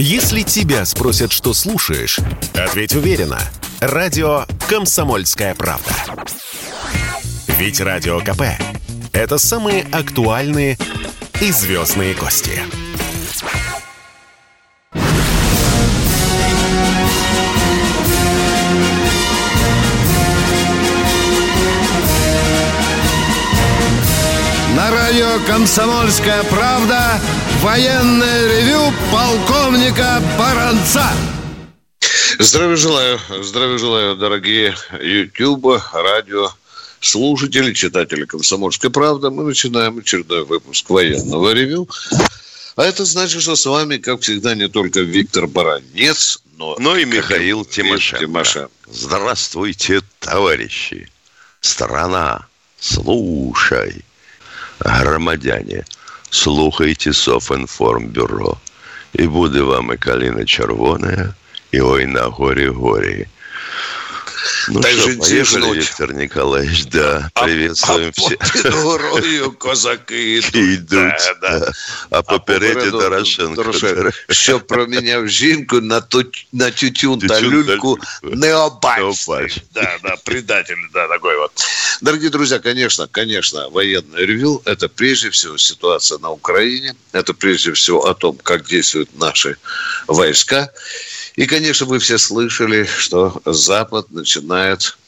Если тебя спросят, что слушаешь, ответь уверенно. Радио «Комсомольская правда». Ведь Радио КП – это самые актуальные и звездные гости. На радио «Комсомольская правда» военное ревю полковника Баранца. Здравия желаю, здравия желаю, дорогие YouTube, радио, слушатели, читатели «Комсомольской правды». Мы начинаем очередной выпуск военного ревю. А это значит, что с вами, как всегда, не только Виктор Баранец, но, но и Михаил Тимошенко. Тимошенко. Здравствуйте, товарищи. Страна, слушай. Громадяне, слухайте Софінформбюро. І буде вам і калина червона, і ой на горі горі. Ну Так что, же поехали, тяжело. Виктор Николаевич, да, приветствуем а, всех. А під горою козаки йдуть. Йдуть, Да, да. да. А попереді попереду Дорошенко. Дорошенко, що проміняв жінку на, ту, на тютюн та Тютюн та люльку люльку. необачный. Необачный. Да, да, предатель, да, такой вот. Дорогие друзья, конечно, конечно, военное ревю – это прежде всего ситуация на Украине, это прежде всего о том, как действуют наши войска. И, конечно, вы все слышали, что Запад начинает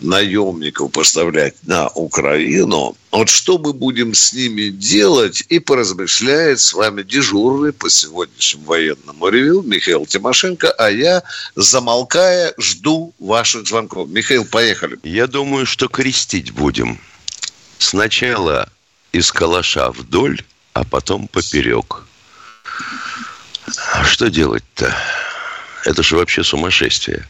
наемников поставлять на Украину. Вот что мы будем с ними делать, и поразмышляет с вами дежурный по сегодняшнему военному ревю Михаил Тимошенко, а я, замолкая, жду ваших звонков. Михаил, поехали. Я думаю, что крестить будем. Сначала из калаша вдоль, а потом поперек. А что делать-то? Это же вообще сумасшествие.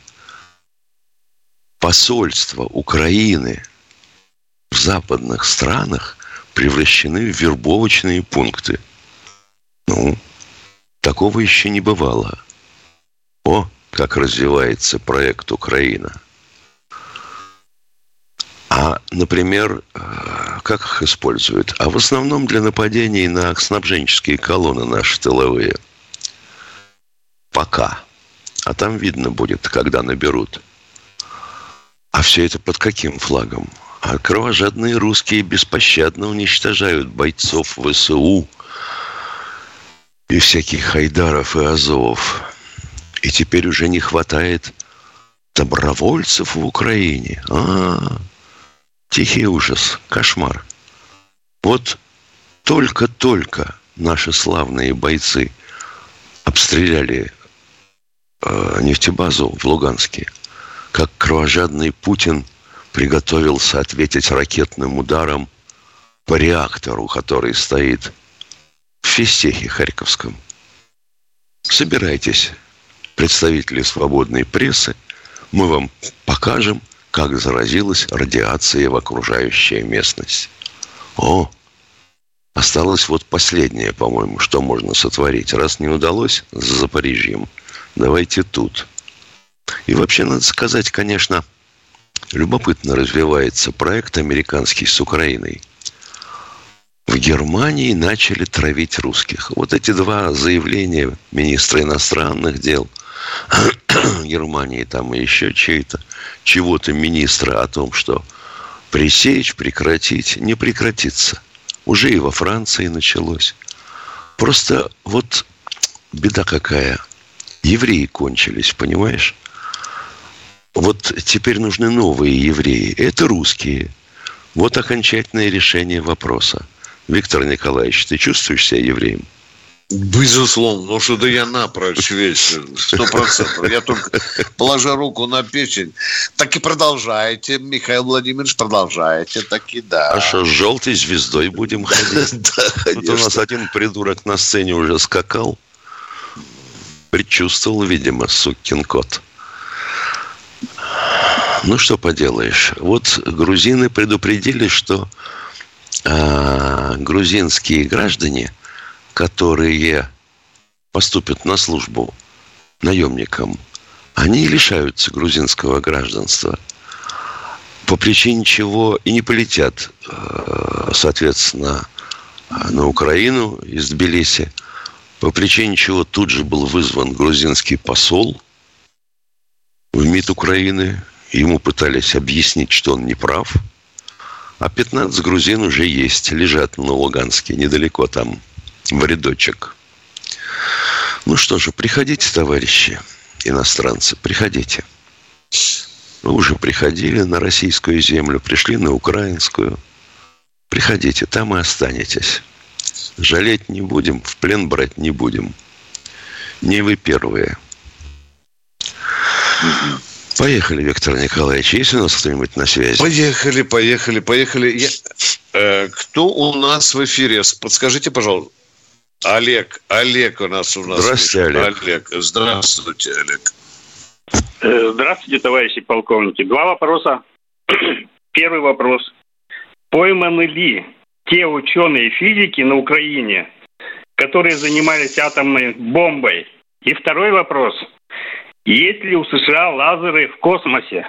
Посольства Украины в западных странах превращены в вербовочные пункты. Ну, такого еще не бывало. О, как развивается проект Украина. А, например, э, как их используют? А в основном для нападений на снабженческие колонны наши тыловые. Пока. А там видно будет, когда наберут. А все это под каким флагом? А кровожадные русские беспощадно уничтожают бойцов ВСУ и всяких Хайдаров и Азовов. И теперь уже не хватает добровольцев в Украине. А, тихий ужас, кошмар. Вот только-только наши славные бойцы обстреляли э, нефтебазу в Луганске, как кровожадный Путин приготовился ответить ракетным ударом по реактору, который стоит в Фистехе Харьковском. Собирайтесь, представители свободной прессы, мы вам покажем, как заразилась радиация в окружающая местность. О, осталось вот последнее, по-моему, что можно сотворить. Раз не удалось с Запорижьем, давайте тут. И вообще, надо сказать, конечно, любопытно развивается проект американский с Украиной. В Германии начали травить русских. Вот эти два заявления министра иностранных дел Германии там и еще чей-то, чего-то министра о том, что пресечь, прекратить, не прекратится. Уже и во Франции началось. Просто вот беда какая. Евреи кончились, понимаешь? Вот теперь нужны новые евреи. Это русские. Вот окончательное решение вопроса. Виктор Николаевич, ты чувствуешь себя евреем? Безусловно, ну что да я напрочь весь, сто процентов. Я только положа руку на печень. Так и продолжайте, Михаил Владимирович, продолжайте, так и да. А что, с желтой звездой будем ходить? Да, Вот у нас один придурок на сцене уже скакал. Предчувствовал, видимо, сукин кот. Ну, что поделаешь. Вот грузины предупредили, что а, грузинские граждане, которые поступят на службу наемникам, они лишаются грузинского гражданства. По причине чего и не полетят, э, соответственно, на Украину из Тбилиси по причине чего тут же был вызван грузинский посол в МИД Украины. Ему пытались объяснить, что он не прав. А 15 грузин уже есть, лежат на Луганске, недалеко там, в рядочек. Ну что же, приходите, товарищи иностранцы, приходите. Вы уже приходили на российскую землю, пришли на украинскую. Приходите, там и останетесь. Жалеть не будем, в плен брать не будем. Не вы первые. Поехали, Виктор Николаевич. Есть у нас кто-нибудь на связи? Поехали, поехали, поехали. Я... Э, кто у нас в эфире? Подскажите, пожалуйста. Олег, Олег у нас у нас. Здравствуйте, Олег. Олег. Здравствуйте, Олег. Э, здравствуйте, товарищи полковники. Два вопроса. Первый вопрос. Пойманы ли те ученые физики на Украине, которые занимались атомной бомбой? И второй вопрос. Есть ли у США лазеры в космосе?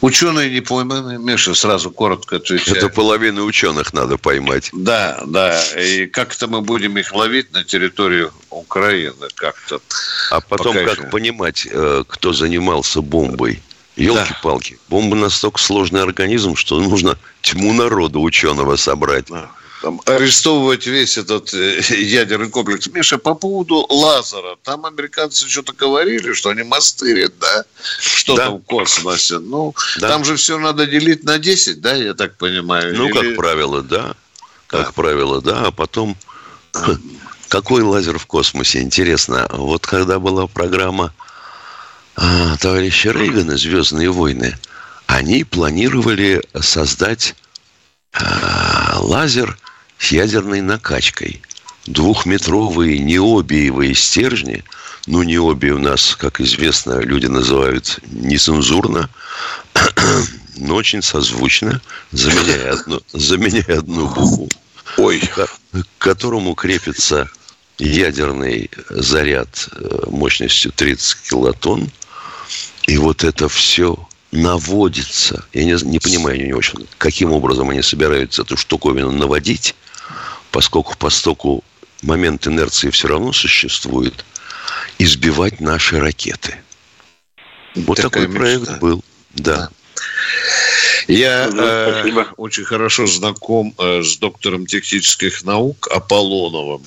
Ученые не пойманы, Миша, сразу коротко отвечаю. Это половину ученых надо поймать. Да, да. И как-то мы будем их ловить на территорию Украины как-то. А потом Пока как еще... понимать, э, кто занимался бомбой? Елки-палки. Да. Бомба настолько сложный организм, что нужно тьму народу ученого собрать. Да там, арестовывать весь этот э, ядерный комплекс. Миша, по поводу лазера, там американцы что-то говорили, что они мастырят, да? Что да. там в космосе. Ну, да. там же все надо делить на 10, да, я так понимаю? Ну, Или... как правило, да. Как да. правило, да. А потом, какой лазер в космосе? Интересно. Вот когда была программа а, товарища Рейгана «Звездные войны», они планировали создать а, лазер – с ядерной накачкой. Двухметровые необиевые стержни, ну, необий у нас, как известно, люди называют нецензурно, но очень созвучно, заменяя одну, заменяя одну букву, Ой. к которому крепится ядерный заряд э, мощностью 30 килотонн. И вот это все наводится. Я не, не понимаю не очень, каким образом они собираются эту штуковину наводить, поскольку постоку момент инерции все равно существует, избивать наши ракеты. Вот Такая такой мечта. проект был, да. Я ну, э, очень хорошо знаком э, с доктором технических наук Аполлоновым.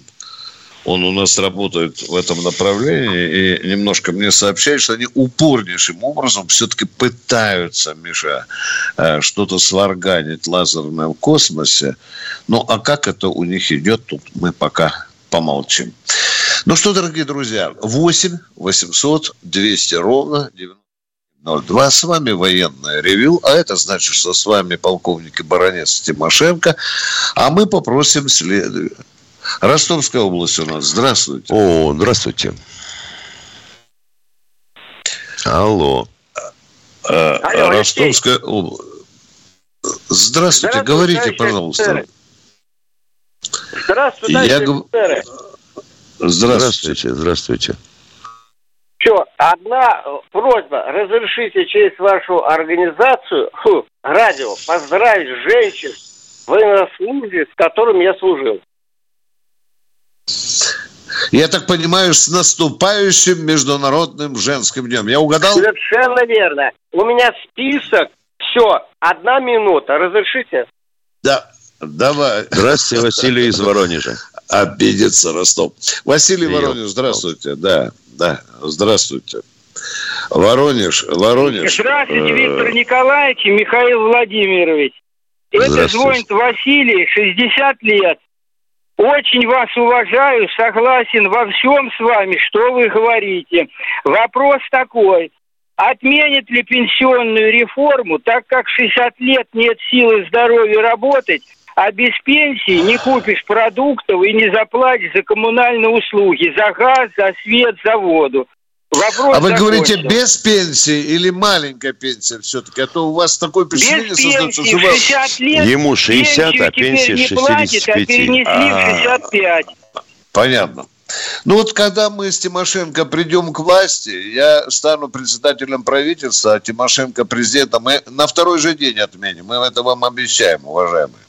Он у нас работает в этом направлении и немножко мне сообщает, что они упорнейшим образом все-таки пытаются, Миша, э, что-то сварганить лазерное в космосе. Ну, а как это у них идет, тут мы пока помолчим. Ну что, дорогие друзья, 8 800 200 ровно 02. С вами военное ревю, а это значит, что с вами полковник и баронец Тимошенко, а мы попросим следующее Ростовская область у нас. Здравствуйте. О, здравствуйте. Алло. А, Алло Ростовская область. Здравствуйте, говорите, пожалуйста. Здравствуйте, Я... Здравствуйте. Здравствуйте, здравствуйте. Все, одна просьба. Разрешите через вашу организацию, фу, радио, поздравить женщин военнослужащих, с которыми я служил. Я так понимаю, с наступающим Международным женским днем. Я угадал? Совершенно верно. У меня список. Все, одна минута. Разрешите? Да, давай. Здравствуйте, Василий из Воронежа. Обидится Ростов. Василий Воронеж, здравствуйте. Да, да, здравствуйте. Воронеж, Воронеж. Здравствуйте, э, Виктор Николаевич и Михаил Владимирович. Это звонит Василий, 60 лет. Очень вас уважаю, согласен во всем с вами, что вы говорите. Вопрос такой. Отменит ли пенсионную реформу, так как 60 лет нет силы здоровья работать, а без пенсии не купишь продуктов и не заплатишь за коммунальные услуги, за газ, за свет, за воду. Вопрос а вы говорите без пенсии или маленькая пенсия все-таки? А то у вас такое впечатление без создается, что вас... 60 лет Ему 60, а пенсия не 65. Платит, а перенесли в 65. А, понятно. Ну вот когда мы с Тимошенко придем к власти, я стану председателем правительства, а Тимошенко президентом, мы на второй же день отменим. Мы это вам обещаем, уважаемые.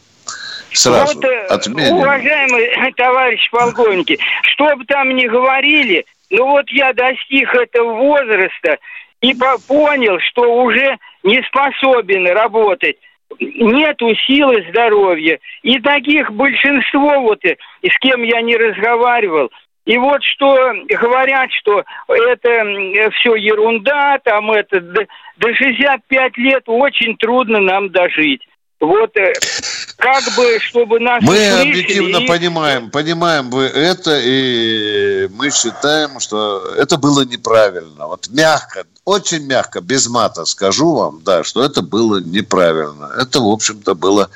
Сразу вот, э, отменим. уважаемые товарищи полковники, что бы там ни говорили, ну вот я достиг этого возраста и понял, что уже не способен работать. Нету силы здоровья. И таких большинство, вот и с кем я не разговаривал, и вот что говорят, что это все ерунда, там это до 65 лет очень трудно нам дожить. Вот э, как бы, чтобы нас Мы объективно и... понимаем, понимаем вы это, и мы считаем, что это было неправильно. Вот мягко, очень мягко, без мата скажу вам, да, что это было неправильно. Это, в общем-то, было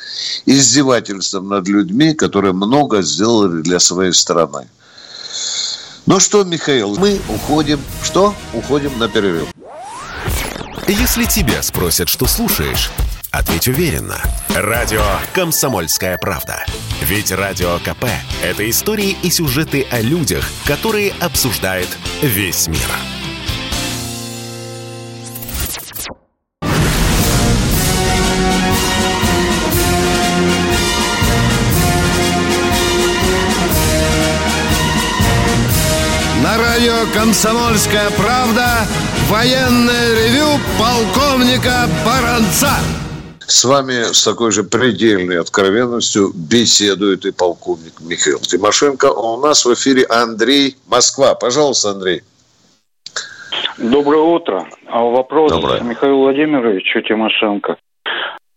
издевательством над людьми, которые много сделали для своей страны. Ну что, Михаил, мы уходим. Что? Уходим на перерыв. Если тебя спросят, что слушаешь, ответь уверенно. Радио «Комсомольская правда». Ведь Радио КП – это истории и сюжеты о людях, которые обсуждает весь мир. На радио «Комсомольская правда» военное ревю полковника Баранца. С вами с такой же предельной откровенностью беседует и полковник Михаил Тимошенко. А у нас в эфире Андрей Москва. Пожалуйста, Андрей. Доброе утро. А вопрос Доброе. Михаилу Владимировичу Тимошенко.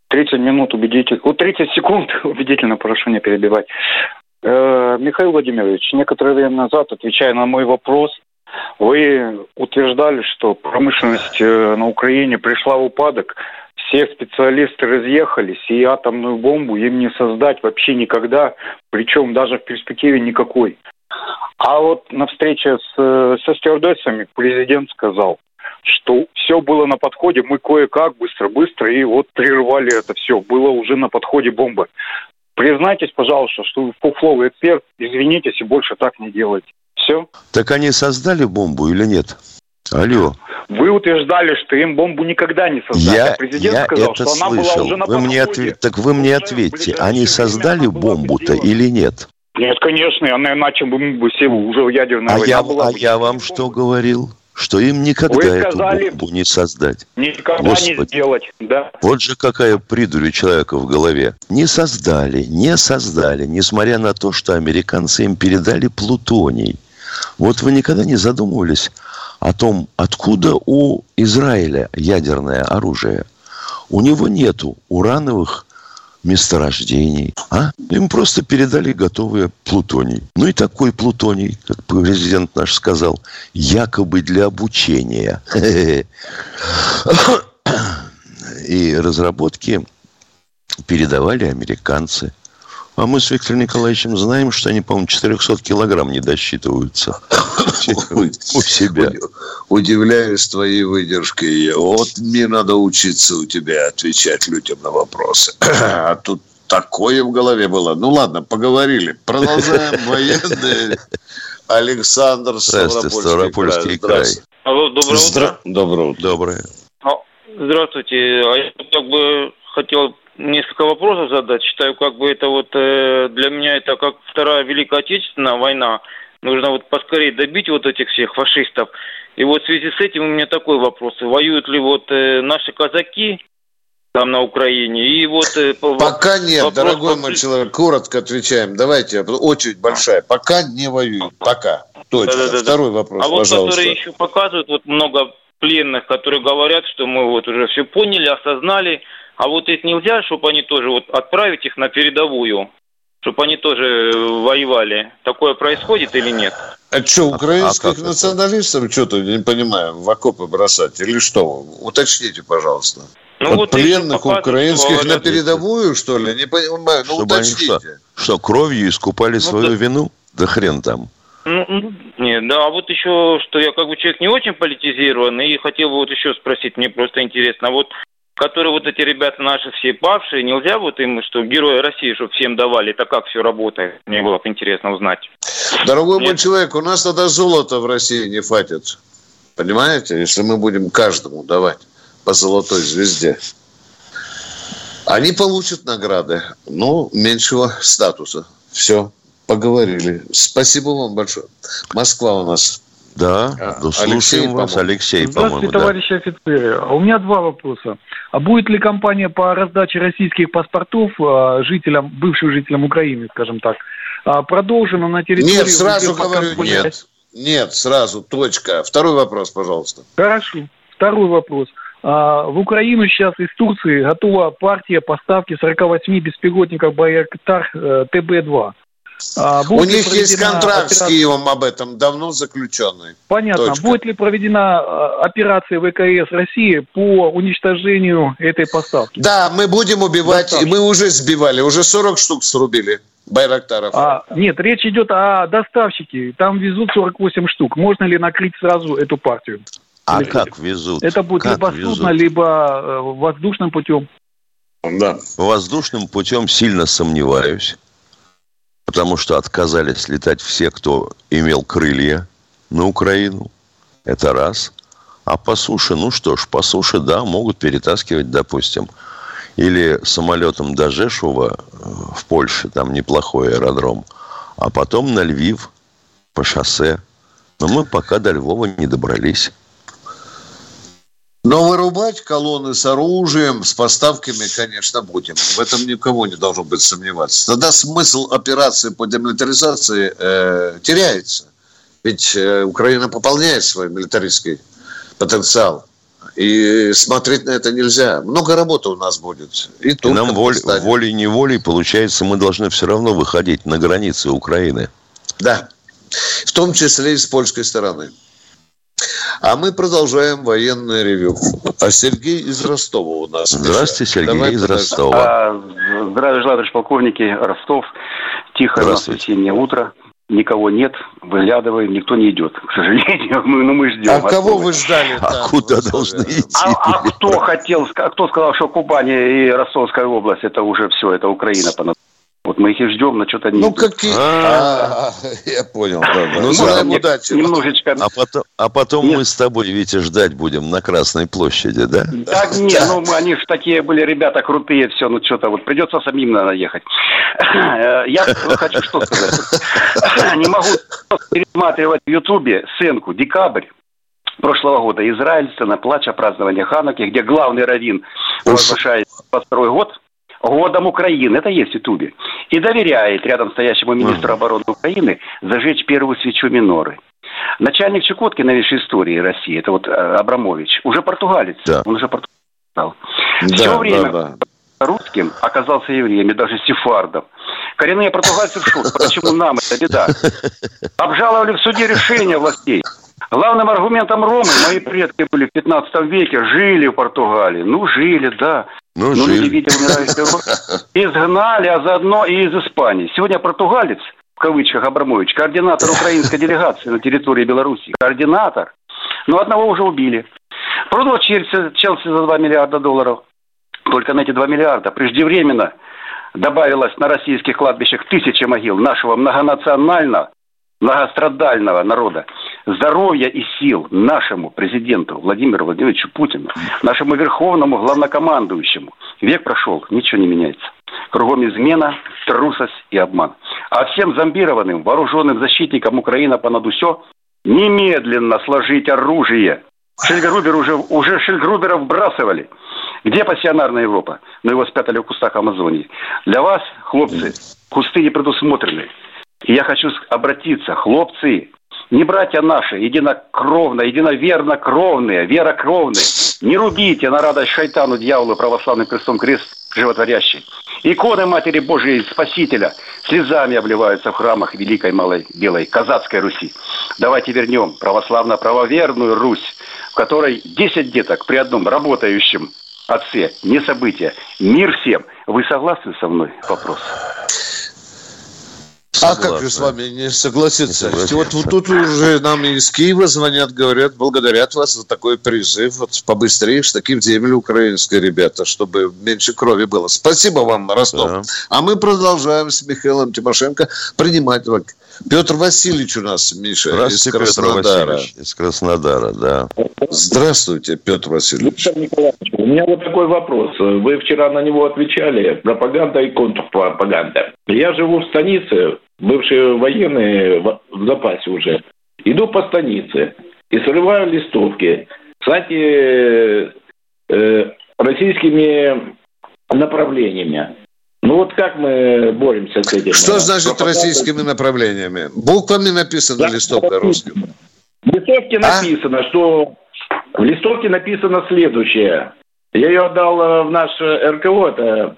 30 минут убедительно, о, 30 секунд убедительно, прошу не перебивать. Э, Михаил Владимирович, некоторое время назад, отвечая на мой вопрос, вы утверждали, что промышленность э, на Украине пришла в упадок, все специалисты разъехались, и атомную бомбу им не создать вообще никогда, причем даже в перспективе никакой. А вот на встрече с, э, со стюардессами президент сказал, что все было на подходе, мы кое-как быстро-быстро и вот прервали это все, было уже на подходе бомба. Признайтесь, пожалуйста, что вы фуфловый эксперт, извинитесь и больше так не делайте. Все. Так они создали бомбу или нет? Алло. Вы утверждали, что им бомбу никогда не создали. Я, а президент я сказал, это что слышал. она была уже на вы мне ответ... Так вы мне ответьте, они создали бомбу-то или нет? Нет, конечно, она иначе бы мы бы все уже в ядерной а я, была. А я вам что говорил? что им никогда Вы сказали, эту бомбу не создать. Никогда Господи. не сделать, да. Вот же какая придурь у человека в голове. Не создали, не создали, несмотря на то, что американцы им передали плутоний. Вот вы никогда не задумывались о том, откуда у Израиля ядерное оружие. У него нету урановых месторождений. А? Им просто передали готовые плутоний. Ну и такой плутоний, как президент наш сказал, якобы для обучения. И разработки передавали американцы – а мы с Виктором Николаевичем знаем, что они, по-моему, 400 килограмм не досчитываются у себя. Удивляюсь твоей выдержкой. Вот мне надо учиться у тебя отвечать людям на вопросы. А тут такое в голове было. Ну ладно, поговорили. Продолжаем военные. Александр Ставропольский, Ставропольский край. Алло, доброе утро. Доброе утро. Доброе. Здравствуйте. А я как бы хотел несколько вопросов задать. Считаю, как бы это вот э, для меня это как Вторая Великая Отечественная война. Нужно вот поскорее добить вот этих всех фашистов. И вот в связи с этим у меня такой вопрос. Воюют ли вот э, наши казаки там на Украине? И вот... Э, Пока нет, вопрос, дорогой мой человек, коротко отвечаем. Давайте, очередь большая. Пока не воюют. Пока. Точно. Да, да, да, Второй вопрос, А вот которые еще показывают, вот много пленных, которые говорят, что мы вот уже все поняли, осознали, а вот их нельзя, чтобы они тоже вот отправить их на передовую, чтобы они тоже воевали. Такое происходит или нет? А что, украинских а, а националистов что-то, не понимаю, в окопы бросать или что? Уточните, пожалуйста. Ну, вот, вот пленных украинских на передовую, что ли? Не понимаю, ну Чтобы уточните. Они что, что, кровью искупали ну, свою да. вину? Да хрен там. Ну, ну, нет, да, а вот еще, что я как бы человек не очень политизированный, и хотел бы вот еще спросить, мне просто интересно, а вот которые вот эти ребята наши все павшие, нельзя вот им, что герои России, чтобы всем давали, это как все работает? Мне было бы интересно узнать. Дорогой Нет. мой человек, у нас тогда золото в России не хватит. Понимаете? Если мы будем каждому давать по золотой звезде. Они получат награды, но меньшего статуса. Все, поговорили. Спасибо вам большое. Москва у нас. Да, а, ну, слушаем Алексей, вас, Алексей, Здравствуйте, да. товарищи офицеры. У меня два вопроса. А будет ли кампания по раздаче российских паспортов а, жителям, бывшим жителям Украины, скажем так, а, продолжена на территории... Нет, сразу говорю, нет. Нет, сразу, точка. Второй вопрос, пожалуйста. Хорошо. Второй вопрос. В Украину сейчас из Турции готова партия поставки 48 беспилотников Байрактар э, ТБ-2. А, У них есть контракт операция... с Киевом об этом, давно заключенный. Понятно. Точка. Будет ли проведена а, операция ВКС России по уничтожению этой поставки? Да, мы будем убивать, Доставки. мы уже сбивали, уже 40 штук срубили. Байрактаров. А, нет, речь идет о доставщике. Там везут 48 штук. Можно ли накрыть сразу эту партию? А Или как везут? Это будет как либо везут? судно, либо э, воздушным путем. Да. Воздушным путем сильно сомневаюсь потому что отказались летать все, кто имел крылья на Украину. Это раз. А по суше, ну что ж, по суше, да, могут перетаскивать, допустим, или самолетом до Жешува э, в Польше, там неплохой аэродром, а потом на Львив по шоссе. Но мы пока до Львова не добрались. Но вырубать колонны с оружием, с поставками, конечно, будем. В этом никого не должно быть сомневаться. Тогда смысл операции по демилитаризации э, теряется. Ведь э, Украина пополняет свой милитаристский потенциал. И смотреть на это нельзя. Много работы у нас будет. И, тут и нам воль, волей-неволей, получается, мы должны все равно выходить на границы Украины. Да. В том числе и с польской стороны. А мы продолжаем военное ревю. А Сергей из Ростова у нас. Здравствуйте, Сергей Давай из Ростова. А, здравия желаю, товарищ полковники. Ростов. Тихое воскресенье утро. Никого нет, выглядываем, никто не идет, к сожалению. Мы, ну, мы ждем. А кого вы ждали? А куда должны идти? А, а кто хотел, кто сказал, что Кубань и Ростовская область, это уже все, это Украина по вот мы их и ждем, но что-то не Ну, какие... А, я понял, да, Ну, желаем удачи. Немножечко... А потом, а мы с тобой, Витя, ждать будем на Красной площади, да? Так, не, ну, они же такие были ребята крутые, все, ну, что-то вот придется самим, наверное, ехать. Я хочу что сказать. Не могу пересматривать в Ютубе сценку «Декабрь», прошлого года Израиль, сцена плача, празднование Хануки, где главный раввин провозглашает 22 год – годом Украины, это есть в Ютубе, и доверяет рядом стоящему министру обороны Украины зажечь первую свечу миноры. Начальник Чукотки новейшей истории России, это вот э, Абрамович, уже португалец, да. он уже португалец стал. Да, Все время да, да. русским оказался евреем, и даже сефардом. Коренные португальцы в шок. Почему нам это беда? Обжаловали в суде решение властей. Главным аргументом Ромы, мои предки были в 15 веке, жили в Португалии. Ну, жили, да. Ну, Но жили. люди, видя умирающий изгнали, а заодно и из Испании. Сегодня португалец, в кавычках Абрамович, координатор украинской делегации на территории Беларуси. Координатор. Но одного уже убили. Продал Челси, Челси за 2 миллиарда долларов. Только на эти 2 миллиарда преждевременно добавилось на российских кладбищах тысячи могил нашего многонационального многострадального народа, здоровья и сил нашему президенту Владимиру Владимировичу Путину, нашему верховному главнокомандующему. Век прошел, ничего не меняется. Кругом измена, трусость и обман. А всем зомбированным, вооруженным защитникам Украины понад все немедленно сложить оружие. Шельгрубер уже, уже Шельгрубера вбрасывали. Где пассионарная Европа? Но его спрятали в кустах Амазонии. Для вас, хлопцы, кусты не предусмотрены. И я хочу обратиться, хлопцы, не братья наши, единокровные, единоверно кровные, верокровные, не рубите на радость шайтану, дьяволу, православным крестом крест животворящий. Иконы Матери Божией Спасителя слезами обливаются в храмах Великой Малой Белой Казацкой Руси. Давайте вернем православно-правоверную Русь, в которой 10 деток при одном работающем отце, не события. Мир всем. Вы согласны со мной? Вопрос. А как же с вами не согласиться? Не вот, вот тут уже нам из Киева звонят, говорят, благодарят вас за такой призыв. Вот побыстрее штаки в землю украинской, ребята, чтобы меньше крови было. Спасибо вам, Ростов. Да. А мы продолжаем с Михаилом Тимошенко принимать Петр Васильевич у нас, Миша, из Краснодара. Петр из Краснодара, да. Здравствуйте, Петр Васильевич. Виктор Николаевич, у меня вот такой вопрос. Вы вчера на него отвечали. Пропаганда и контрпропаганда. Я живу в станице, бывшие военные в запасе уже. Иду по станице и срываю листовки с анти, э, российскими направлениями. Ну вот как мы боремся с этим? Что значит российскими направлениями? Буквами написано да, листовка русским. В листовке а? написано, что в листовке написано следующее. Я ее отдал э, в наш э, РКО, это,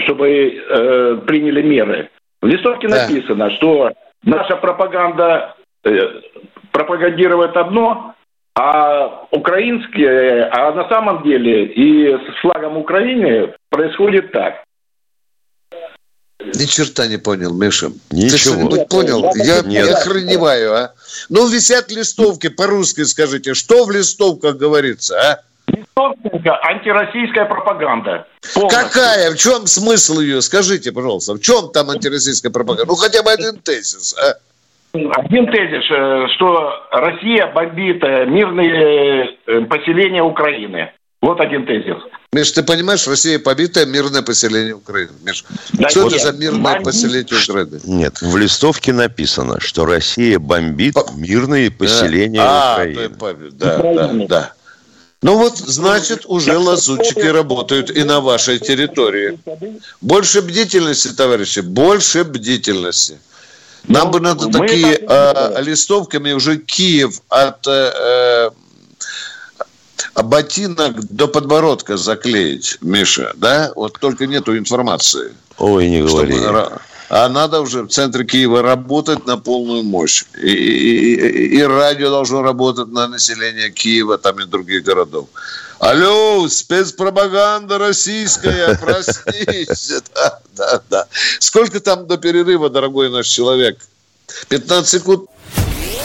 чтобы э, приняли меры. В листовке да. написано, что наша пропаганда э, пропагандирует одно, а украинские, а на самом деле и с флагом Украины происходит так. Ни черта не понял, Миша. Ничего. Ты понял? Я, Нет. я охреневаю, а? Ну, висят листовки по-русски, скажите. Что в листовках говорится, а? Листовка антироссийская пропаганда. Полностью. Какая? В чем смысл ее? Скажите, пожалуйста, в чем там антироссийская пропаганда? Ну, хотя бы один тезис, а? Один тезис, э, что Россия бомбит э, мирные э, поселения Украины. Вот один тезис. Миш, ты понимаешь, Россия побитое мирное поселение Украины. Миш, да что это за мирное бомбит. поселение Украины? Нет, в листовке написано, что Россия бомбит мирные поселения да. Украины. А, да, да, да. Ну вот, значит, уже лазутчики работают и на вашей территории. Больше бдительности, товарищи, больше бдительности. Нам бы надо такие э, листовками уже Киев от э, а ботинок до подбородка заклеить, Миша, да? Вот только нету информации. Ой, не говори. А надо уже в центре Киева работать на полную мощь. И, и, и, радио должно работать на население Киева, там и других городов. Алло, спецпропаганда российская, простите. Да, да, да. Сколько там до перерыва, дорогой наш человек? 15 секунд.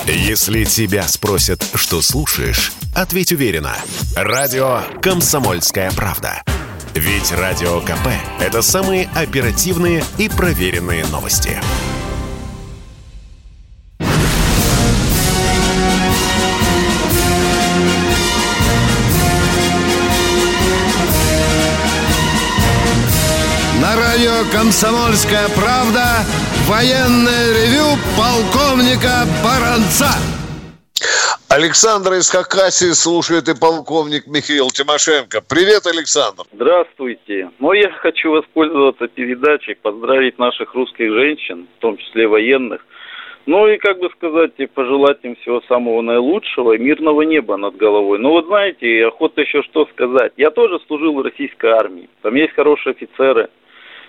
Если тебя спросят, что слушаешь, ответь уверенно. Радио «Комсомольская правда». Ведь Радио КП – это самые оперативные и проверенные новости. На радио «Комсомольская правда» военное ревю полковника Баранца. Александр из Хакасии слушает и полковник Михаил Тимошенко. Привет, Александр. Здравствуйте. Ну, я хочу воспользоваться передачей, поздравить наших русских женщин, в том числе военных. Ну и, как бы сказать, пожелать им всего самого наилучшего мирного неба над головой. Ну вот знаете, охота еще что сказать. Я тоже служил в российской армии. Там есть хорошие офицеры –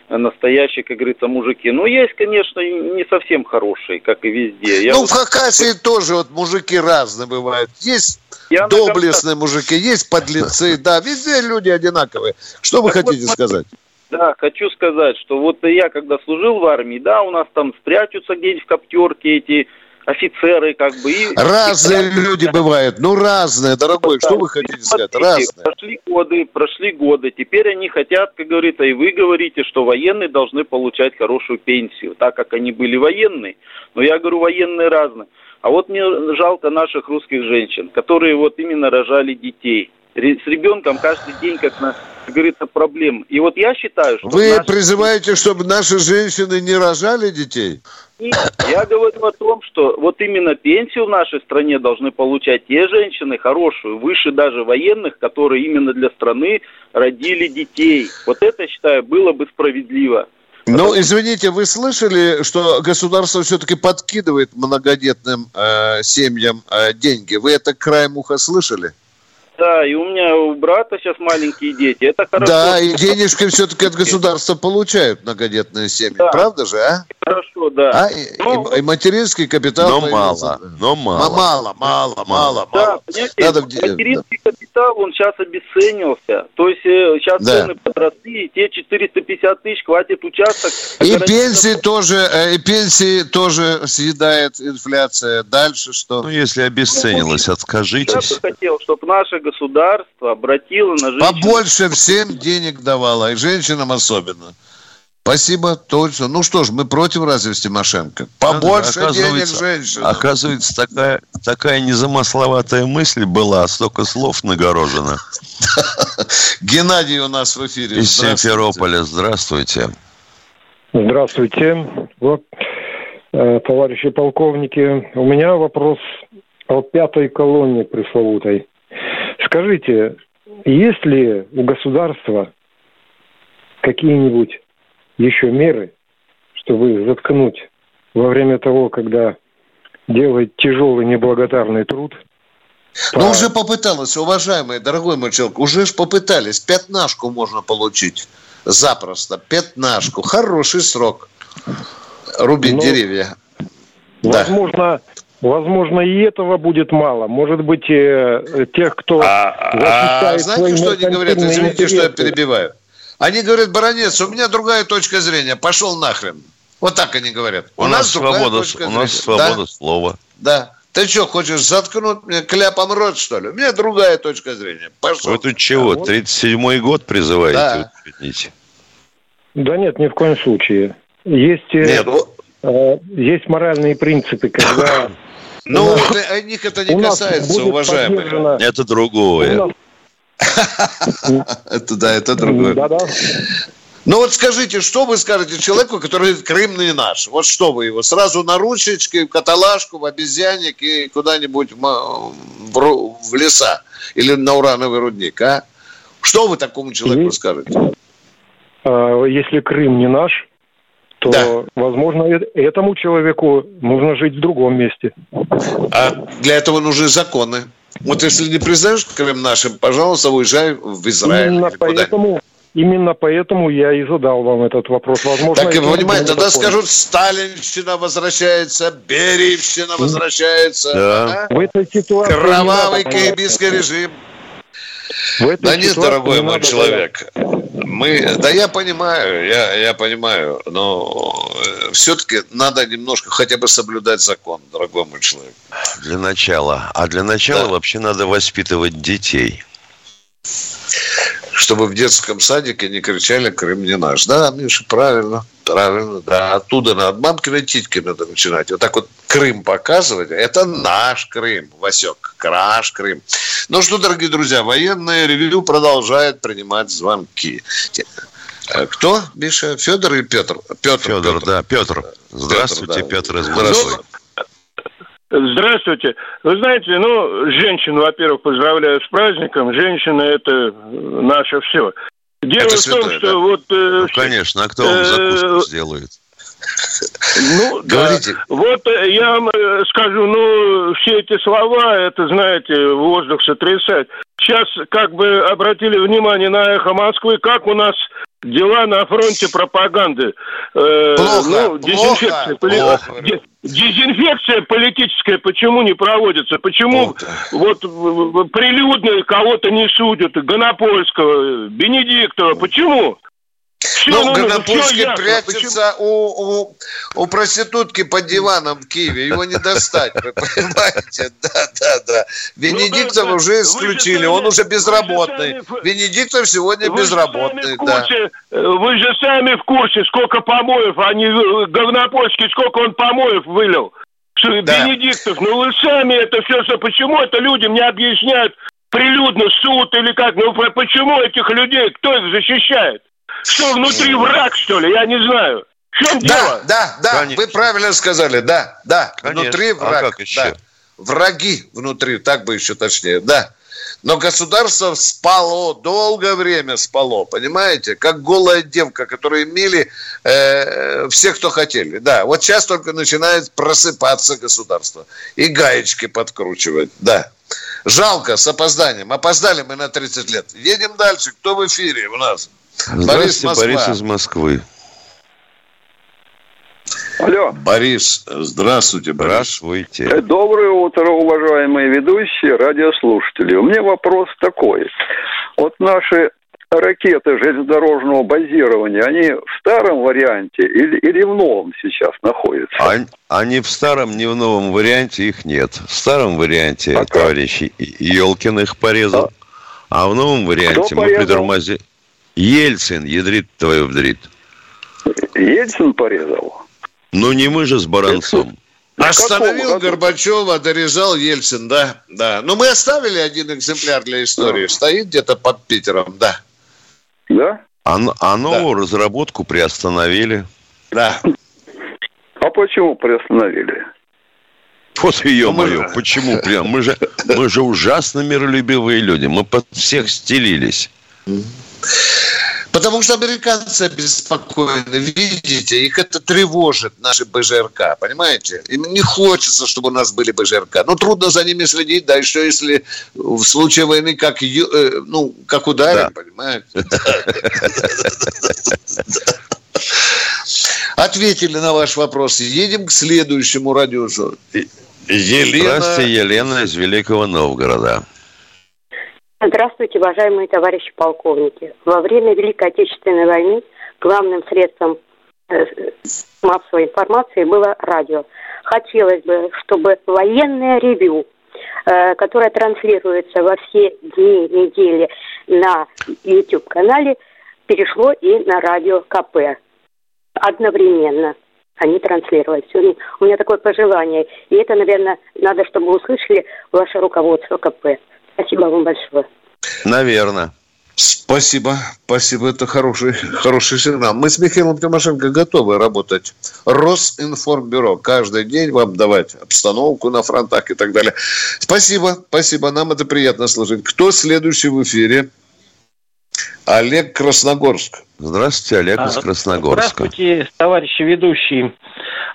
настоящие, как говорится, мужики. Но есть, конечно, не совсем хорошие, как и везде. Я ну, вот... в Хакасии тоже вот мужики разные бывают. Есть я доблестные мужики, есть подлецы, да, везде люди одинаковые. Что вы так хотите вот, сказать? Да, хочу сказать, что вот я когда служил в армии, да, у нас там спрячутся где-нибудь в коптерке эти офицеры, как бы. И, разные и, люди бывают, ну разные, дорогой, да, что вы хотите сказать, разные. Прошли годы, прошли годы, теперь они хотят, как говорится, и вы говорите, что военные должны получать хорошую пенсию, так как они были военные, но я говорю, военные разные. А вот мне жалко наших русских женщин, которые вот именно рожали детей. С ребенком каждый день, как на как говорится, проблем. И вот я считаю, что... Вы наши... призываете, чтобы наши женщины не рожали детей? Я говорю о том, что вот именно пенсию в нашей стране должны получать те женщины хорошую, выше даже военных, которые именно для страны родили детей. Вот это, считаю, было бы справедливо. Ну, извините, вы слышали, что государство все-таки подкидывает многодетным э, семьям э, деньги? Вы это краем уха слышали? Да, и у меня у брата сейчас маленькие дети. Это хорошо. Да, и денежки все-таки от государства получают многодетные семьи. Да. Правда же, а? Хорошо, да. А, и, ну, и, и материнский капитал... Но мало, но мало. Мало, мало, мало, да, мало. Понимаете, Надо... материнский капитал, он сейчас обесценился. То есть сейчас э, да. цены подросли, и те 450 тысяч хватит участок. И пенсии тоже, э, и пенсии тоже съедает инфляция. Дальше что? Ну, если обесценилось, ну, откажитесь. Я бы хотел, чтобы наше государство обратило на женщин... Побольше всем денег давало, и женщинам особенно. Спасибо, точно. Ну что ж, мы против разве Тимошенко? Побольше да, денег женщинам. Оказывается, такая, такая незамысловатая мысль была, а столько слов нагорожено. Геннадий у нас в эфире. Из Симферополя. Здравствуйте. Здравствуйте. Вот, э, товарищи полковники, у меня вопрос о пятой колонне пресловутой. Скажите, есть ли у государства какие-нибудь еще меры, чтобы заткнуть во время того, когда делает тяжелый неблагодарный труд? Ну, уже попыталась, уважаемый, дорогой мой человек, уже ж попытались. Пятнашку можно получить запросто. Пятнашку. Хороший срок. Рубить ну, деревья. Возможно, да. Возможно, и этого будет мало. Может быть, э, тех, кто а, защищает а, знаете, что они говорят? Извините, интересы. что я перебиваю. Они говорят, баронец, у меня другая точка зрения. Пошел нахрен. Вот так они говорят. У, у нас, свобода, у нас свобода да? слова. Да. Ты что, хочешь заткнуть мне кляпом рот, что ли? У меня другая точка зрения. Пошел. Вы тут чего, 37-й год призываете? Да. да нет, ни в коем случае. Есть, э, нет, э, есть моральные принципы, когда ну, вот о них это не касается, уважаемые. Это другое. Это да, это другое. Ну вот скажите, что вы скажете человеку, который Крым не наш? Вот что вы его? Сразу на ручечке, в каталажку, в обезьянник и куда-нибудь в леса или на урановый рудник, а? Что вы такому человеку скажете? А, если Крым не наш, то, да. возможно, этому человеку нужно жить в другом месте. А для этого нужны законы. Вот если не признаешь Крым нашим, пожалуйста, уезжай в Израиль. Именно поэтому, именно поэтому я и задал вам этот вопрос. Возможно, так, и понимаете, тогда закон. скажут, Сталинщина возвращается, Бериевщина возвращается. Да. А? В этой ситуации Кровавый каибийский режим. Да нет, дорогой мой человек. Мы, да я понимаю, я, я понимаю, но э, все-таки надо немножко хотя бы соблюдать закон, дорогой мой человек. Для начала. А для начала да. вообще надо воспитывать детей чтобы в детском садике не кричали «Крым не наш». Да, Миша, правильно, правильно, да. Оттуда надо, мамкиной титьки надо начинать. Вот так вот Крым показывать, это наш Крым, Васек, краш Крым. Ну что, дорогие друзья, военное ревью продолжает принимать звонки. Э, кто, Миша? Федор или Петр? Петр, Федор, Петр. да, Петр. Здравствуйте, Петр, да. Петр из Москвы. Здравствуйте. Вы знаете, ну, женщину, во-первых, поздравляю с праздником. Женщина – это наше все. Дело это в том, святое, что да? вот... Э, ну, конечно, а кто вам закуску э, сделает? Ну, Говорите. Да. Вот э, я вам э, скажу, ну, все эти слова, это, знаете, воздух сотрясать. Сейчас как бы обратили внимание на эхо Москвы, как у нас дела на фронте пропаганды. Э, плохо, ну, дезинфекция, плохо, поли... дезинфекция политическая почему не проводится? Почему вот прилюдно кого-то не судят? Гонопольского, Бенедиктова. Почему? Ну, ну, Гонопольский прячется у, у, у проститутки под диваном в Киеве. Его не достать, вы понимаете? Да, да, да. Венедиктов ну, уже исключили, он уже безработный. Венедиктов сегодня безработный, да. Вы же сами в курсе, сколько помоев, они, а Говнопольский, сколько он помоев вылил. Да. Венедиктов, ну вы сами это все, что почему это людям не объясняют прилюдно суд или как? Ну почему этих людей, кто их защищает? Что, внутри враг, что ли? Я не знаю. В чем да, дело? Да, да, Конечно. вы правильно сказали. Да, да, Конечно. внутри а враг. А как еще? Да. Враги внутри, так бы еще точнее, да. Но государство спало, долгое время спало, понимаете? Как голая девка, которую имели э, все, кто хотели. Да, вот сейчас только начинает просыпаться государство. И гаечки подкручивать, да. Жалко, с опозданием. Опоздали мы на 30 лет. Едем дальше. Кто в эфире у нас? Борис, Москва. Борис из Москвы. Алло. Борис, здравствуйте, Борис. Здравствуйте. Э, доброе утро, уважаемые ведущие, радиослушатели. У меня вопрос такой. Вот наши ракеты железнодорожного базирования, они в старом варианте или, или в новом сейчас находятся? Они, они в старом, не в новом варианте, их нет. В старом варианте а товарищ Елкин их порезал, а, а в новом варианте мы притормозили. Ельцин, ядрит твою вдрит. Ельцин порезал? Ну, не мы же с Баранцом. Остановил Горбачева, дорезал Ельцин, да, да. Но мы оставили один экземпляр для истории. Стоит где-то под Питером, да. Да? А, а новую да. разработку приостановили. Да. А почему приостановили? Вот ее ну, мое. Мы... Почему прям? Мы же, мы же ужасно миролюбивые люди. Мы под всех стелились. Потому что американцы обеспокоены, видите, их это тревожит, наши БЖРК, понимаете? Им не хочется, чтобы у нас были БЖРК. Ну, трудно за ними следить, да, еще если в случае войны как, э, ну, как ударим, да. понимаете? Ответили на ваш вопрос. Едем к следующему радиожурналу. Елена... Здравствуйте, Елена из Великого Новгорода. Здравствуйте, уважаемые товарищи полковники. Во время Великой Отечественной войны главным средством э, массовой информации было радио. Хотелось бы, чтобы военное ревю, э, которое транслируется во все дни недели на YouTube-канале, перешло и на радио КП. Одновременно они транслировались. У меня такое пожелание. И это, наверное, надо, чтобы услышали ваше руководство КП. Спасибо вам большое. Наверное. Спасибо, спасибо, это хороший, хороший сигнал. Мы с Михаилом Тимошенко готовы работать. Росинформбюро каждый день вам давать обстановку на фронтах и так далее. Спасибо, спасибо, нам это приятно служить. Кто следующий в эфире? Олег Красногорск. Здравствуйте, Олег из а, Красногорска. Здравствуйте, товарищи ведущие.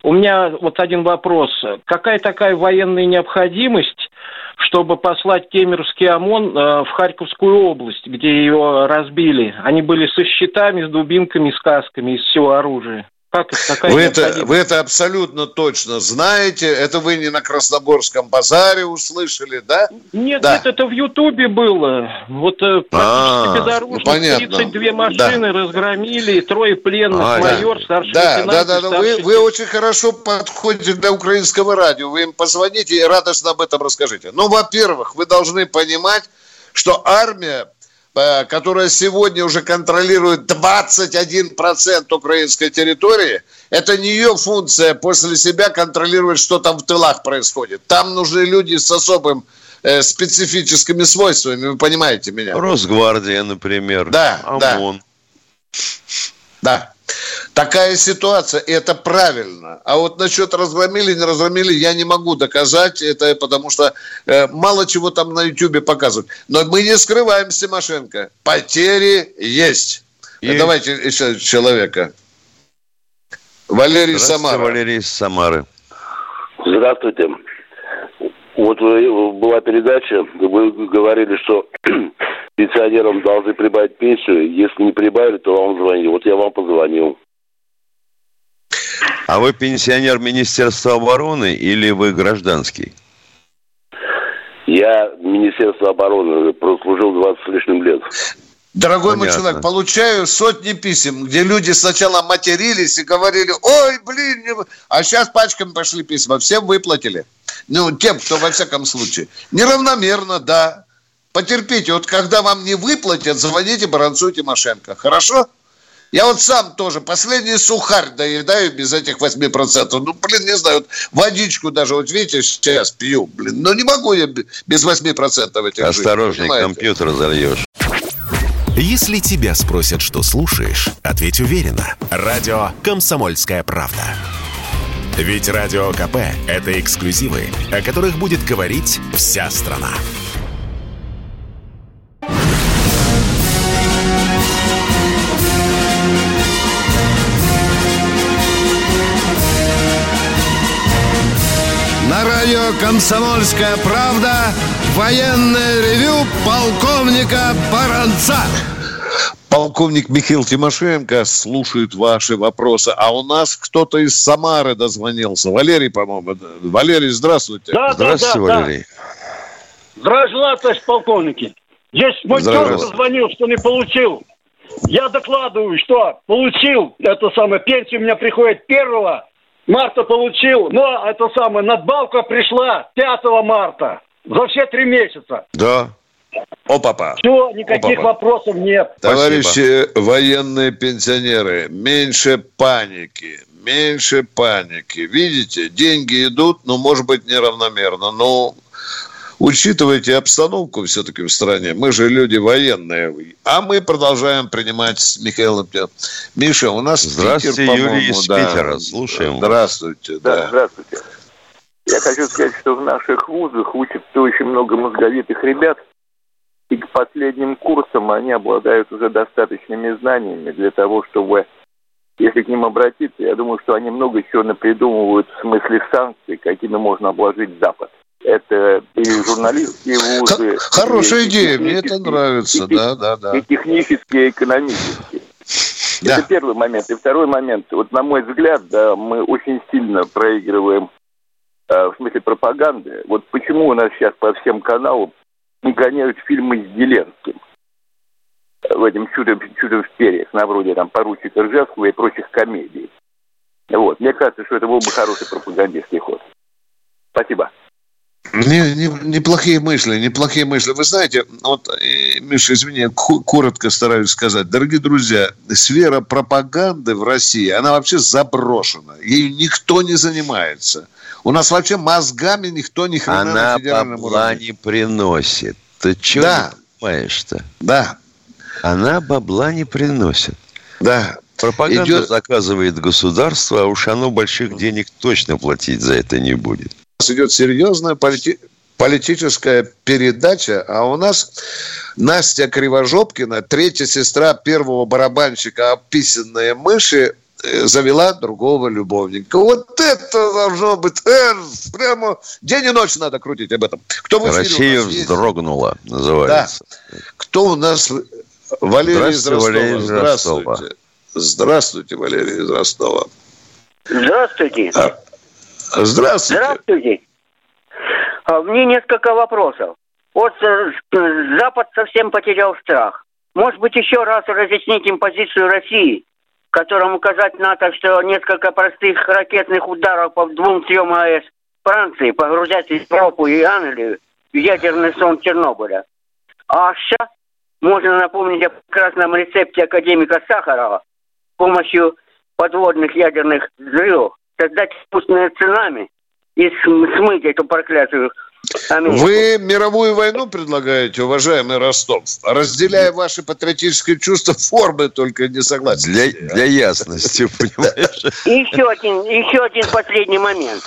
У меня вот один вопрос. Какая такая военная необходимость чтобы послать Кемеровский ОМОН э, в Харьковскую область, где его разбили. Они были со щитами, с дубинками, с касками из всего оружия. Как какая вы, это, вы это абсолютно точно знаете. Это вы не на Красногорском базаре услышали, да? Нет, да. нет, это в Ютубе было. Вот э, практически а, безоружно ну, 32 машины да. разгромили, трое пленных, а, майор, да. старший да, лейтенант. Да, да, да. Вы, вы очень хорошо подходите для украинского радио. Вы им позвоните и радостно об этом расскажите. Ну, во-первых, вы должны понимать, что армия которая сегодня уже контролирует 21% украинской территории, это не ее функция после себя контролировать, что там в тылах происходит. Там нужны люди с особым э, специфическими свойствами, вы понимаете меня? Росгвардия, например. Да, ОМОН. Да. Да такая ситуация, и это правильно. А вот насчет разгромили, не разгромили, я не могу доказать это, потому что э, мало чего там на Ютьюбе показывают. Но мы не скрываем, Тимошенко, потери есть. И... Давайте еще человека. Валерий Самара. Валерий из Самары. Здравствуйте. Вот была передача, вы говорили, что пенсионерам должны прибавить пенсию. Если не прибавили, то вам звонили. Вот я вам позвонил. А вы пенсионер Министерства обороны или вы гражданский? Я Министерство обороны прослужил 20 с лишним лет. Дорогой Понятно. мой человек, получаю сотни писем, где люди сначала матерились и говорили, ой, блин, не... а сейчас пачками пошли письма, всем выплатили. Ну, тем, кто во всяком случае. Неравномерно, да. Потерпите, вот когда вам не выплатят, звоните Баранцу Тимошенко. Хорошо? Я вот сам тоже последний сухарь доедаю без этих 8%. Ну, блин, не знаю, вот водичку даже, вот видите, сейчас пью, блин. Но не могу я без 8% этих Осторожно, жить, компьютер зальешь. Если тебя спросят, что слушаешь, ответь уверенно. Радио «Комсомольская правда». Ведь Радио КП – это эксклюзивы, о которых будет говорить вся страна. Радио «Комсомольская правда». Военное ревю полковника Баранца. Полковник Михаил Тимошенко слушает ваши вопросы. А у нас кто-то из Самары дозвонился. Валерий, по-моему. Валерий, здравствуйте. Да, здравствуйте, да, да, Валерий. Здравствуйте, товарищ полковники. Здесь мой Здравствуйте. тезка звонил, что не получил. Я докладываю, что получил это самое, пенсия у меня приходит 1 марта получил, но это самое, надбавка пришла 5 марта. За все три месяца. Да. О, папа. Все, никаких О, папа. вопросов нет. Товарищи военные пенсионеры, меньше паники, меньше паники. Видите, деньги идут, но, может быть, неравномерно. Но учитывайте обстановку все-таки в стране. Мы же люди военные. А мы продолжаем принимать с Михаилом. Тем- Миша, у нас Здравствуйте, Питер, Юрий из да. Питера. Слушаем. Здравствуйте, Да, да. здравствуйте. Я хочу сказать, что в наших вузах учатся очень много мозговитых ребят, и к последним курсам они обладают уже достаточными знаниями для того, чтобы, если к ним обратиться, я думаю, что они много чего напридумывают в смысле санкций, какими можно обложить Запад. Это и журналистские вузы. Хорошая и идея, мне это нравится, и да, да, да. И технические, и экономические. Это первый момент. И второй момент. Вот на мой взгляд, да, мы очень сильно проигрываем э, в смысле пропаганды. Вот почему у нас сейчас по всем каналам не гоняют фильмы с Зеленским? В этом чудо, чудо в перьях, на вроде там поручика Ржевского и прочих комедий. Вот. Мне кажется, что это был бы хороший пропагандистский ход. Спасибо. Не- не- неплохие мысли, неплохие мысли. Вы знаете, вот, э, Миша, извини, коротко стараюсь сказать. Дорогие друзья, сфера пропаганды в России, она вообще заброшена. Ею никто не занимается. У нас вообще мозгами никто ни хрена на Она федеральном бабла уровне. не приносит. Ты что Да. не понимаешь-то? Да. Она бабла не приносит. Да. Пропаганда Идет- заказывает государство, а уж оно больших денег точно платить за это не будет. У нас идет серьезная полити- политическая передача, а у нас Настя Кривожопкина, третья сестра первого барабанщика «Описанные мыши», э, завела другого любовника. Вот это должно быть э, прямо день и ночь надо крутить об этом. Кто в Россия нас есть? вздрогнула, называется. Кто у нас? Валерий из Ростова. Валерий из Ростова. Здравствуйте. Здравствуйте, Валерий из Ростова. Здравствуйте. Здравствуйте. Здравствуйте. А, Мне несколько вопросов. Вот э, с- Запад совсем потерял страх. Может быть, еще раз разъяснить им позицию России, которым указать НАТО, что несколько простых ракетных ударов по двум-трем АЭС Франции погрузят Европу и Англию в ядерный сон Чернобыля. А США можно напомнить о прекрасном рецепте академика Сахарова с помощью подводных ядерных взрывов создать искусственное цунами и см- смыть эту проклятую Америку. Вы мировую войну предлагаете, уважаемый Ростов? Разделяя ваши патриотические чувства, формы только не согласен. Для, для ясности, понимаешь? Еще один, еще один последний момент.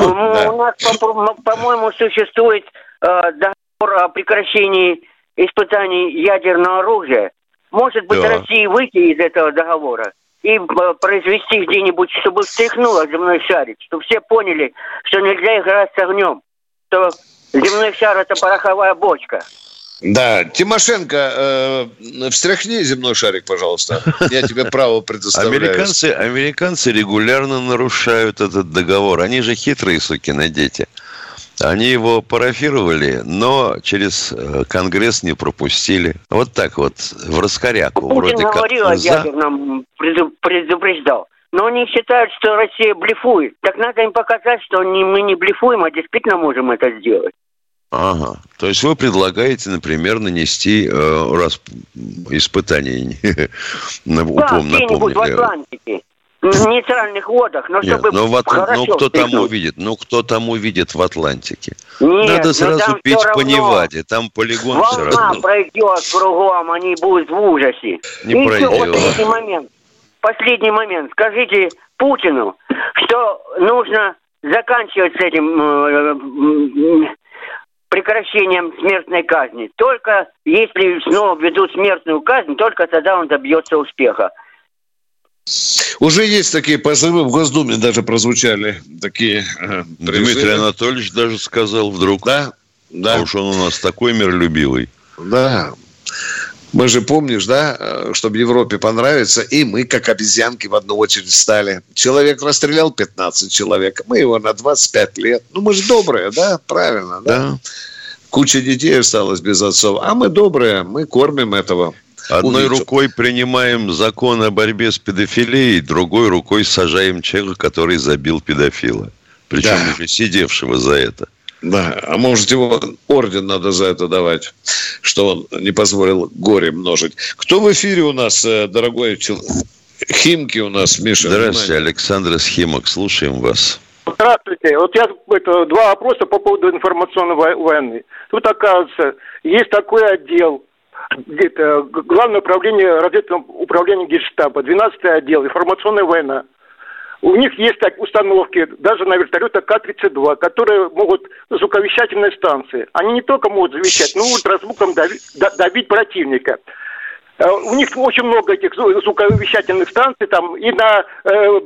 У нас, по- по-моему, существует э, договор о прекращении испытаний ядерного оружия. Может быть, Да. России выйти из этого договора и э, произвести где-нибудь, чтобы встряхнуло земной шарик, чтобы все поняли, что нельзя играть с огнем, что земной шар это пороховая бочка. Да, Тимошенко, э, встряхни земной шарик, пожалуйста. Я тебе право предоставляю. Американцы, американцы регулярно нарушают этот договор. Они же хитрые сукины дети. Они его парафировали, но через э, Конгресс не пропустили. Вот так вот, в раскоряку. Путин вроде как говорил о за. ядерном, преду- предупреждал. Но они считают, что Россия блефует. Так надо им показать, что мы не блефуем, а действительно можем это сделать. Ага. То есть вы предлагаете, например, нанести э, раз испытание Да, упом где-нибудь в. Атлантике, в нейтральных водах, но Нет, чтобы ну, в ну хорошо кто там встряхнуть. увидит? Ну кто там увидит в Атлантике? Нет, Надо но сразу там пить по Неваде, там полигон все Волна равно. пройдет кругом, они будут в ужасе. Не И еще пройдет. третий момент. Последний момент. Скажите Путину, что нужно заканчивать с этим э, прекращением смертной казни. Только если снова введут смертную казнь, только тогда он добьется успеха. Уже есть такие позывы, в Госдуме даже прозвучали такие э, Дмитрий Анатольевич даже сказал вдруг. Да, да. А уж он у нас такой миролюбивый. Да. Мы же, помнишь, да, э, чтобы Европе понравиться, и мы, как обезьянки, в одну очередь стали. Человек расстрелял 15 человек, мы его на 25 лет. Ну, мы же добрые, да, правильно, да? да. Куча детей осталось без отцов. А мы добрые, мы кормим этого. Одной рукой принимаем закон о борьбе с педофилией, другой рукой сажаем человека, который забил педофила. Причем да. уже сидевшего за это. Да, а может его орден надо за это давать, что он не позволил горе множить. Кто в эфире у нас, э, дорогой человек? Химки у нас, Миша. Здравствуйте, внимание. Александр из Химок, слушаем вас. Здравствуйте. Вот я это, два вопроса по поводу информационной войны. Тут, оказывается, есть такой отдел, где-то Главное управление разведывательного управления Генштаба, 12 отдел, информационная война. У них есть так установки, даже на вертолетах К-32, которые могут звуковещательные станции. Они не только могут завещать, но могут ультразвуком давить, давить противника. Э, у них очень много этих звуковещательных станций, там и на э,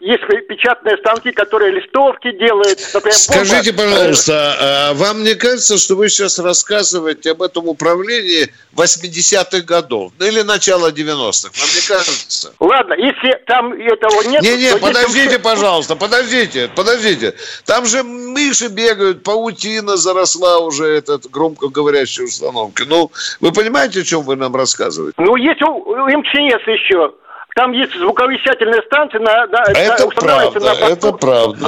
есть печатные станки, которые листовки делают. Например, Скажите, бомба. пожалуйста, а вам не кажется, что вы сейчас рассказываете об этом управлении 80-х годов? Ну, или начала 90-х? Вам не кажется? Ладно, если там этого нет... Не-не, подождите, есть... пожалуйста, подождите, подождите. Там же мыши бегают, паутина заросла уже, этот громкоговорящей установки. Ну, вы понимаете, чем вы нам рассказываете? Ну, есть у, у МЧС еще. Там есть звуковещательная станция. На, на, это правда, на это правда.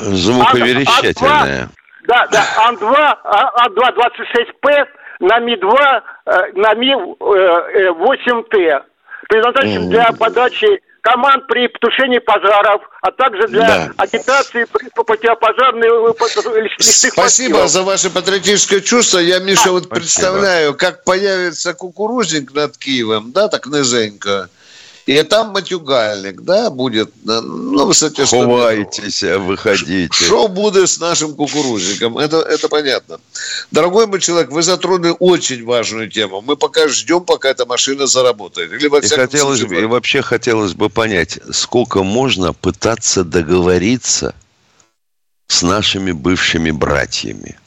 Звуковещательная. Да, да, Ан-2, Ан-2-26П на Ми-2, э, на Ми-8Т. Э, Предназначен для подачи команд при тушении пожаров, а также для да. агитации противопожарной э, Спасибо постелов. за ваше патриотическое чувство. Я, Миша, а, вот спасибо. представляю, как появится кукурузник над Киевом, да, так низенько. И там матюгальник, да, будет. Ну, кстати, Ховайтесь, выходите. Что будет с нашим кукурузником? Это, это понятно. Дорогой мой человек, вы затронули очень важную тему. Мы пока ждем, пока эта машина заработает. Или, во и, хотелось случае, и вообще хотелось бы понять, сколько можно пытаться договориться с нашими бывшими братьями.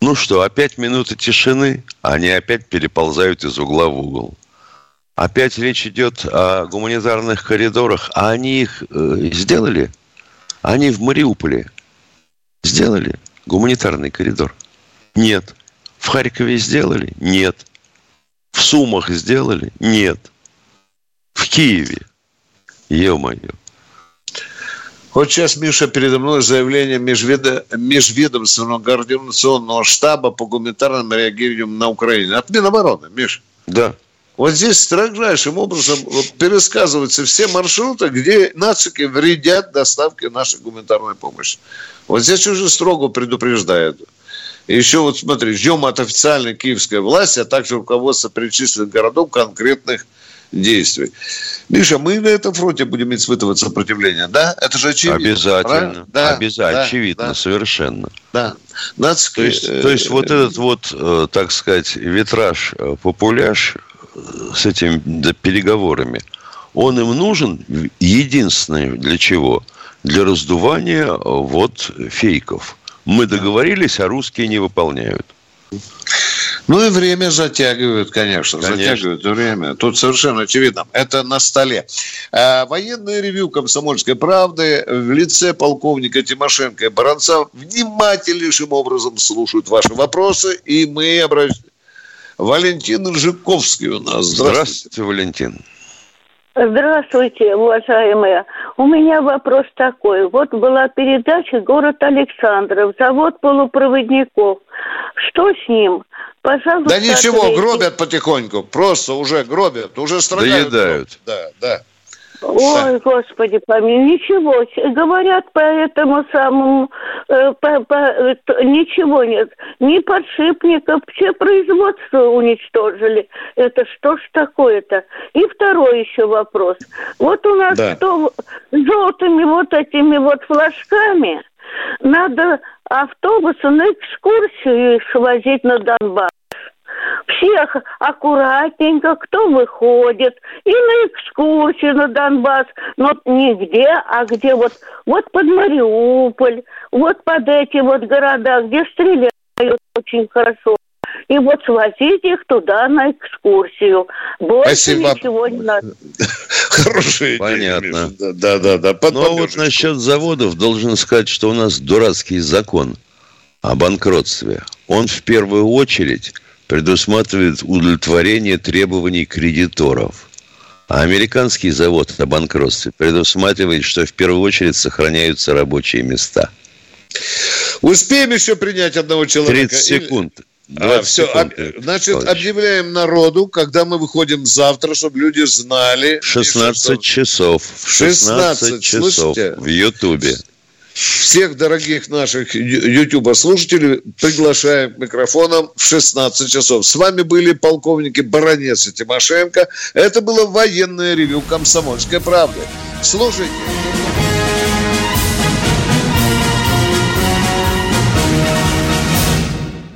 Ну что, опять минуты тишины, они опять переползают из угла в угол. Опять речь идет о гуманитарных коридорах, а они их э, сделали? Они в Мариуполе сделали гуманитарный коридор? Нет. В Харькове сделали? Нет. В Сумах сделали? Нет. В Киеве? Ё-моё. Вот сейчас, Миша, передо мной заявление межведа, межведомственного координационного штаба по гуманитарному реагированию на Украине. От Минобороны, Миша. Да. Вот здесь строжайшим образом пересказываются все маршруты, где нацики вредят доставке нашей гуманитарной помощи. Вот здесь уже строго предупреждают. И еще вот смотри, ждем от официальной киевской власти, а также руководства перечисленных городов конкретных действий. Миша, мы на этом фронте будем испытывать сопротивление, да? Это же очевидно. Обязательно. Да, Обязательно. Да, очевидно, да. совершенно. Да. Нацики... То есть, то есть вот этот вот, э, так сказать, витраж, э, популяж с этими переговорами, он им нужен единственное для чего? Для раздувания э, вот фейков. Мы договорились, а русские не выполняют. Ну и время затягивают, конечно, конечно. затягивают время. Тут совершенно очевидно. Это на столе. А, военное ревю «Комсомольской правды» в лице полковника Тимошенко и Баранца внимательнейшим образом слушают ваши вопросы, и мы обращаемся Валентин Жиковский у нас. Здравствуйте, Здравствуйте Валентин. Здравствуйте, уважаемые. У меня вопрос такой. Вот была передача «Город Александров», завод полупроводников. Что с ним? Пожалуйста, Да ничего, ответьте. гробят потихоньку. Просто уже гробят, уже страдают. Доедают. Да, да. Ой, Господи, помилуй, ничего. Говорят по этому самому, э, по, по, э, ничего нет. Ни подшипников, все производство уничтожили. Это что ж такое-то? И второй еще вопрос. Вот у нас да. что, желтыми вот этими вот флажками надо автобусы на экскурсию их свозить на Донбасс. Всех аккуратненько, кто выходит, и на экскурсию на Донбасс, но нигде, а где вот, вот под Мариуполь, вот под эти вот города, где стреляют очень хорошо. И вот свозить их туда на экскурсию. Больше Спасибо. ничего не надо. Хорошая Понятно. Да, да, да. Под Ну, а вот насчет заводов должен сказать, что у нас дурацкий закон о банкротстве. Он в первую очередь предусматривает удовлетворение требований кредиторов. А американский завод о банкротстве предусматривает, что в первую очередь сохраняются рабочие места. Успеем еще принять одного человека? 30 Или- секунд. А, 20 все, секунд, об- Виктор значит, Николаевич. объявляем народу, когда мы выходим завтра, чтобы люди знали. 16 часов. В 16 часов слышите? в Ютубе. Всех дорогих наших ютуба слушателей приглашаем к микрофонам в 16 часов. С вами были полковники Баранец и Тимошенко. Это было военное ревю «Комсомольской правды». Слушайте.